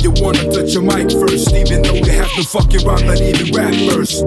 you wanna touch your mic first, even though you have to fucking rhyme, not even rap first.